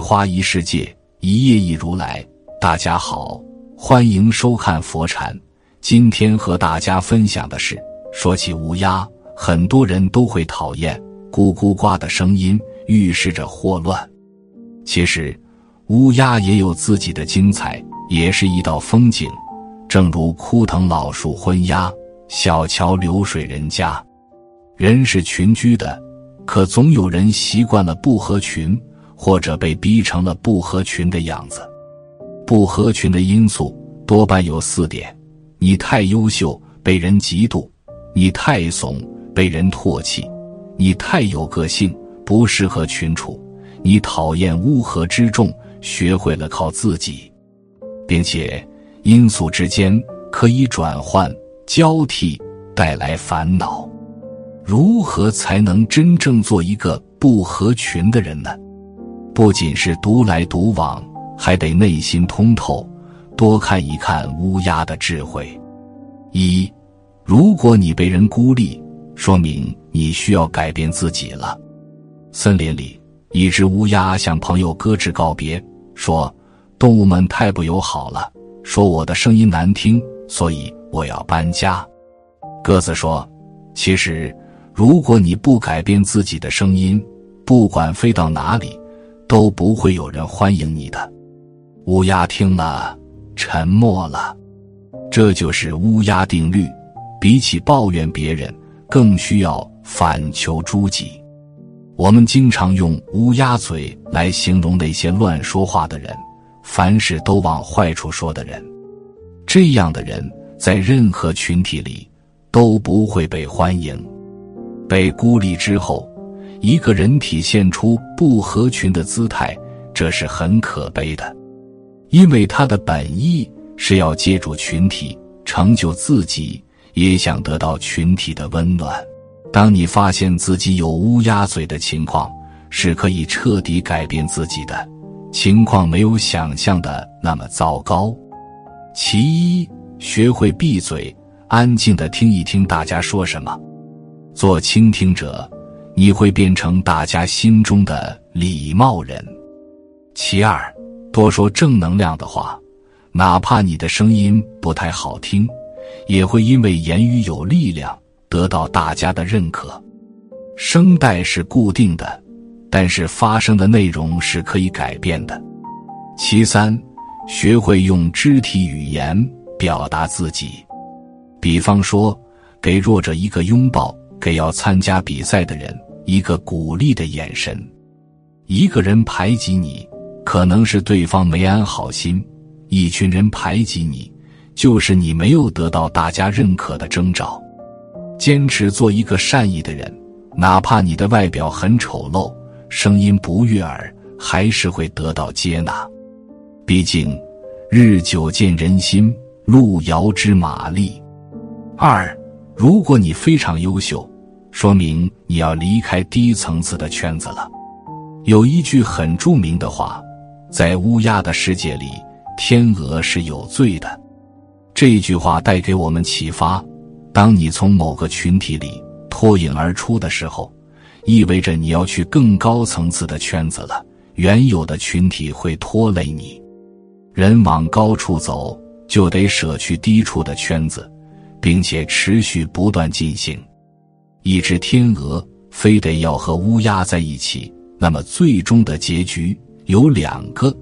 花一世界，一叶一如来。大家好，欢迎收看佛禅。今天和大家分享的是，说起乌鸦，很多人都会讨厌咕咕呱的声音，预示着祸乱。其实，乌鸦也有自己的精彩，也是一道风景。正如枯藤老树昏鸦，小桥流水人家。人是群居的，可总有人习惯了不合群。或者被逼成了不合群的样子，不合群的因素多半有四点：你太优秀，被人嫉妒；你太怂，被人唾弃；你太有个性，不适合群处；你讨厌乌合之众，学会了靠自己，并且因素之间可以转换交替，带来烦恼。如何才能真正做一个不合群的人呢？不仅是独来独往，还得内心通透，多看一看乌鸦的智慧。一，如果你被人孤立，说明你需要改变自己了。森林里，一只乌鸦向朋友搁置告别，说：“动物们太不友好了，说我的声音难听，所以我要搬家。”鸽子说：“其实，如果你不改变自己的声音，不管飞到哪里。”都不会有人欢迎你的。乌鸦听了，沉默了。这就是乌鸦定律：比起抱怨别人，更需要反求诸己。我们经常用“乌鸦嘴”来形容那些乱说话的人，凡事都往坏处说的人。这样的人在任何群体里都不会被欢迎。被孤立之后。一个人体现出不合群的姿态，这是很可悲的，因为他的本意是要借助群体成就自己，也想得到群体的温暖。当你发现自己有乌鸦嘴的情况，是可以彻底改变自己的，情况没有想象的那么糟糕。其一，学会闭嘴，安静的听一听大家说什么，做倾听者。你会变成大家心中的礼貌人。其二，多说正能量的话，哪怕你的声音不太好听，也会因为言语有力量得到大家的认可。声带是固定的，但是发声的内容是可以改变的。其三，学会用肢体语言表达自己，比方说，给弱者一个拥抱，给要参加比赛的人。一个鼓励的眼神，一个人排挤你，可能是对方没安好心；一群人排挤你，就是你没有得到大家认可的征兆。坚持做一个善意的人，哪怕你的外表很丑陋，声音不悦耳，还是会得到接纳。毕竟，日久见人心，路遥知马力。二，如果你非常优秀。说明你要离开低层次的圈子了。有一句很著名的话，在乌鸦的世界里，天鹅是有罪的。这句话带给我们启发：当你从某个群体里脱颖而出的时候，意味着你要去更高层次的圈子了。原有的群体会拖累你。人往高处走，就得舍去低处的圈子，并且持续不断进行。一只天鹅非得要和乌鸦在一起，那么最终的结局有两个：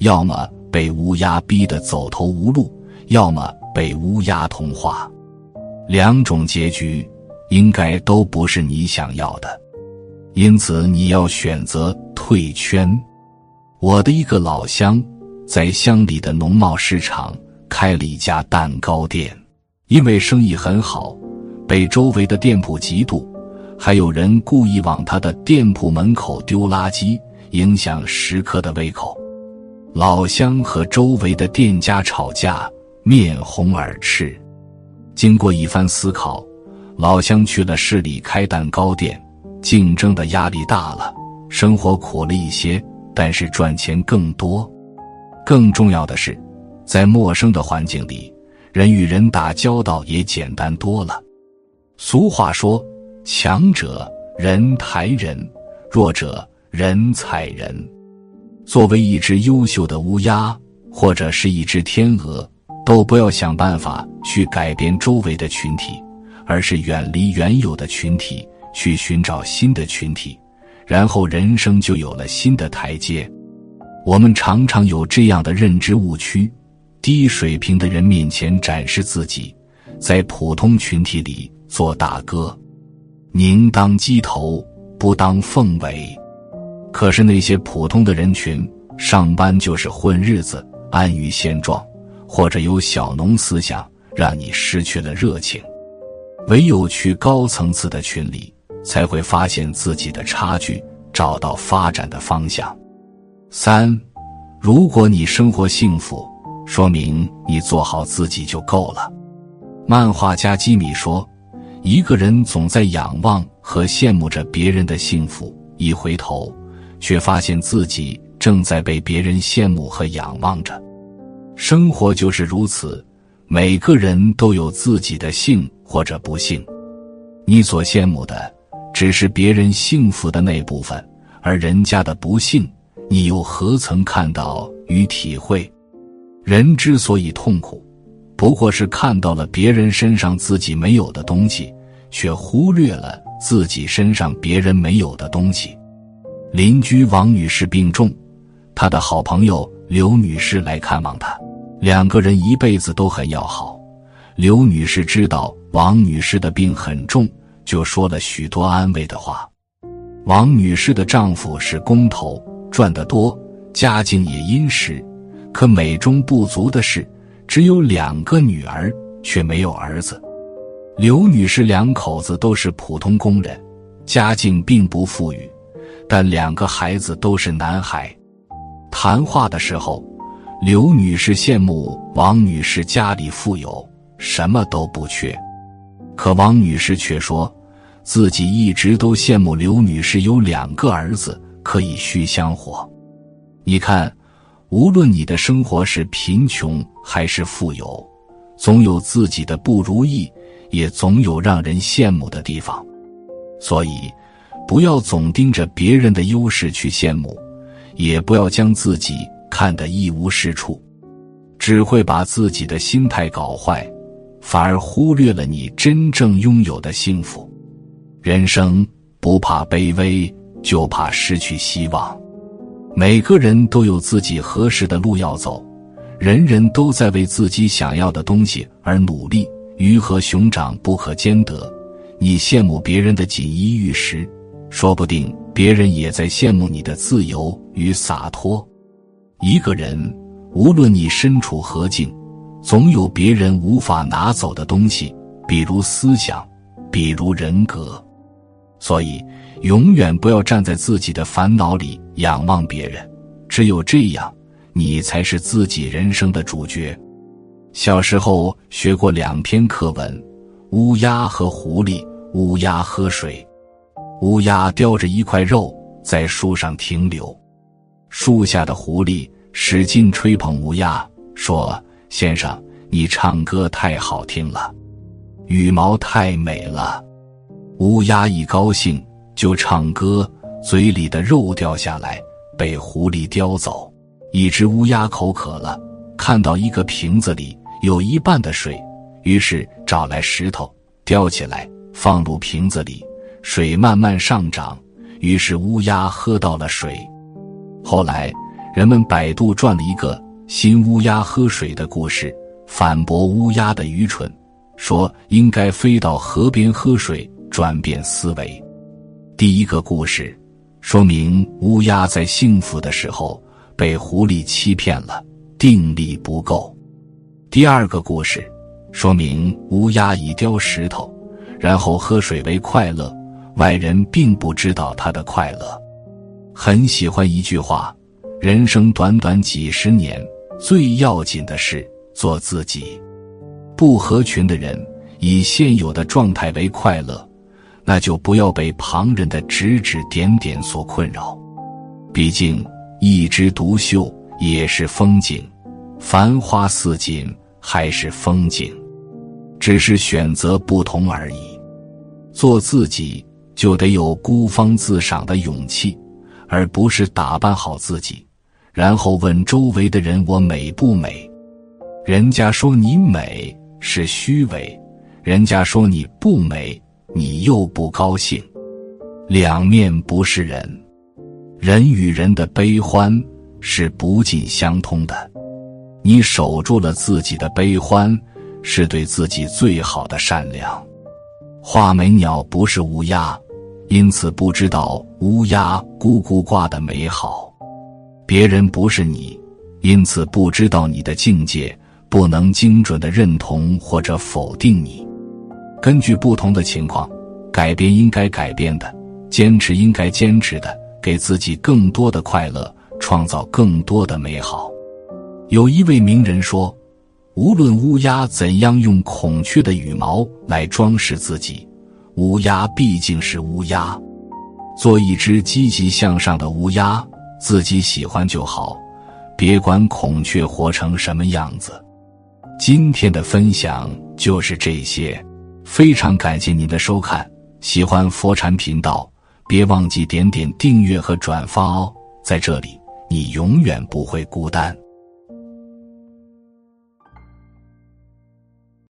要么被乌鸦逼得走投无路，要么被乌鸦同化。两种结局应该都不是你想要的，因此你要选择退圈。我的一个老乡在乡里的农贸市场开了一家蛋糕店，因为生意很好。被周围的店铺嫉妒，还有人故意往他的店铺门口丢垃圾，影响食客的胃口。老乡和周围的店家吵架，面红耳赤。经过一番思考，老乡去了市里开蛋糕店，竞争的压力大了，生活苦了一些，但是赚钱更多。更重要的是，在陌生的环境里，人与人打交道也简单多了。俗话说。强者人抬人，弱者人踩人。作为一只优秀的乌鸦，或者是一只天鹅，都不要想办法去改变周围的群体，而是远离原有的群体，去寻找新的群体，然后人生就有了新的台阶。我们常常有这样的认知误区：低水平的人面前展示自己，在普通群体里做大哥。宁当鸡头，不当凤尾。可是那些普通的人群，上班就是混日子，安于现状，或者有小农思想，让你失去了热情。唯有去高层次的群里，才会发现自己的差距，找到发展的方向。三，如果你生活幸福，说明你做好自己就够了。漫画家基米说。一个人总在仰望和羡慕着别人的幸福，一回头，却发现自己正在被别人羡慕和仰望着。生活就是如此，每个人都有自己的幸或者不幸。你所羡慕的，只是别人幸福的那部分，而人家的不幸，你又何曾看到与体会？人之所以痛苦。不过是看到了别人身上自己没有的东西，却忽略了自己身上别人没有的东西。邻居王女士病重，她的好朋友刘女士来看望她，两个人一辈子都很要好。刘女士知道王女士的病很重，就说了许多安慰的话。王女士的丈夫是工头，赚得多，家境也殷实，可美中不足的是。只有两个女儿，却没有儿子。刘女士两口子都是普通工人，家境并不富裕，但两个孩子都是男孩。谈话的时候，刘女士羡慕王女士家里富有，什么都不缺，可王女士却说，自己一直都羡慕刘女士有两个儿子可以续香火。你看。无论你的生活是贫穷还是富有，总有自己的不如意，也总有让人羡慕的地方。所以，不要总盯着别人的优势去羡慕，也不要将自己看得一无是处，只会把自己的心态搞坏，反而忽略了你真正拥有的幸福。人生不怕卑微，就怕失去希望。每个人都有自己合适的路要走，人人都在为自己想要的东西而努力。鱼和熊掌不可兼得，你羡慕别人的锦衣玉食，说不定别人也在羡慕你的自由与洒脱。一个人，无论你身处何境，总有别人无法拿走的东西，比如思想，比如人格。所以。永远不要站在自己的烦恼里仰望别人，只有这样，你才是自己人生的主角。小时候学过两篇课文：乌鸦和狐狸。乌鸦喝水，乌鸦叼着一块肉在树上停留。树下的狐狸使劲吹捧乌鸦，说：“先生，你唱歌太好听了，羽毛太美了。”乌鸦一高兴。就唱歌，嘴里的肉掉下来，被狐狸叼走。一只乌鸦口渴了，看到一个瓶子里有一半的水，于是找来石头叼起来，放入瓶子里，水慢慢上涨，于是乌鸦喝到了水。后来，人们百度转了一个新乌鸦喝水的故事，反驳乌鸦的愚蠢，说应该飞到河边喝水，转变思维。第一个故事，说明乌鸦在幸福的时候被狐狸欺骗了，定力不够。第二个故事，说明乌鸦以叼石头，然后喝水为快乐，外人并不知道他的快乐。很喜欢一句话：人生短短几十年，最要紧的是做自己。不合群的人以现有的状态为快乐，那就不要被旁人的指指点点所困扰。毕竟，一枝独秀也是风景，繁花似锦还是风景，只是选择不同而已。做自己就得有孤芳自赏的勇气，而不是打扮好自己，然后问周围的人我美不美。人家说你美是虚伪，人家说你不美，你又不高兴，两面不是人。人与人的悲欢是不尽相通的，你守住了自己的悲欢，是对自己最好的善良。画眉鸟不是乌鸦，因此不知道乌鸦咕咕挂的美好；别人不是你，因此不知道你的境界，不能精准的认同或者否定你。根据不同的情况，改变应该改变的，坚持应该坚持的。给自己更多的快乐，创造更多的美好。有一位名人说：“无论乌鸦怎样用孔雀的羽毛来装饰自己，乌鸦毕竟是乌鸦。做一只积极向上的乌鸦，自己喜欢就好，别管孔雀活成什么样子。”今天的分享就是这些，非常感谢您的收看。喜欢佛禅频道。别忘记点点订阅和转发哦，在这里你永远不会孤单。